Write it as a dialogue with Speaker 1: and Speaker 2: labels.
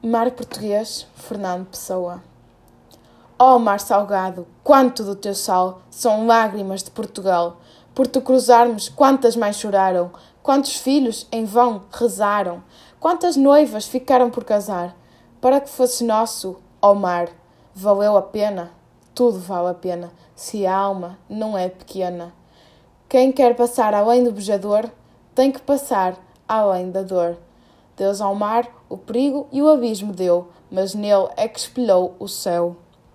Speaker 1: Mar Português, Fernando Pessoa. Ó oh, mar salgado, quanto do teu sal são lágrimas de Portugal. Por te cruzarmos, quantas mães choraram, quantos filhos em vão rezaram, quantas noivas ficaram por casar. Para que fosse nosso, ó oh mar, valeu a pena? Tudo vale a pena, se a alma não é pequena. Quem quer passar além do bejador, tem que passar além da dor. Deus ao mar o perigo e o abismo deu, mas nele é que espelhou o céu.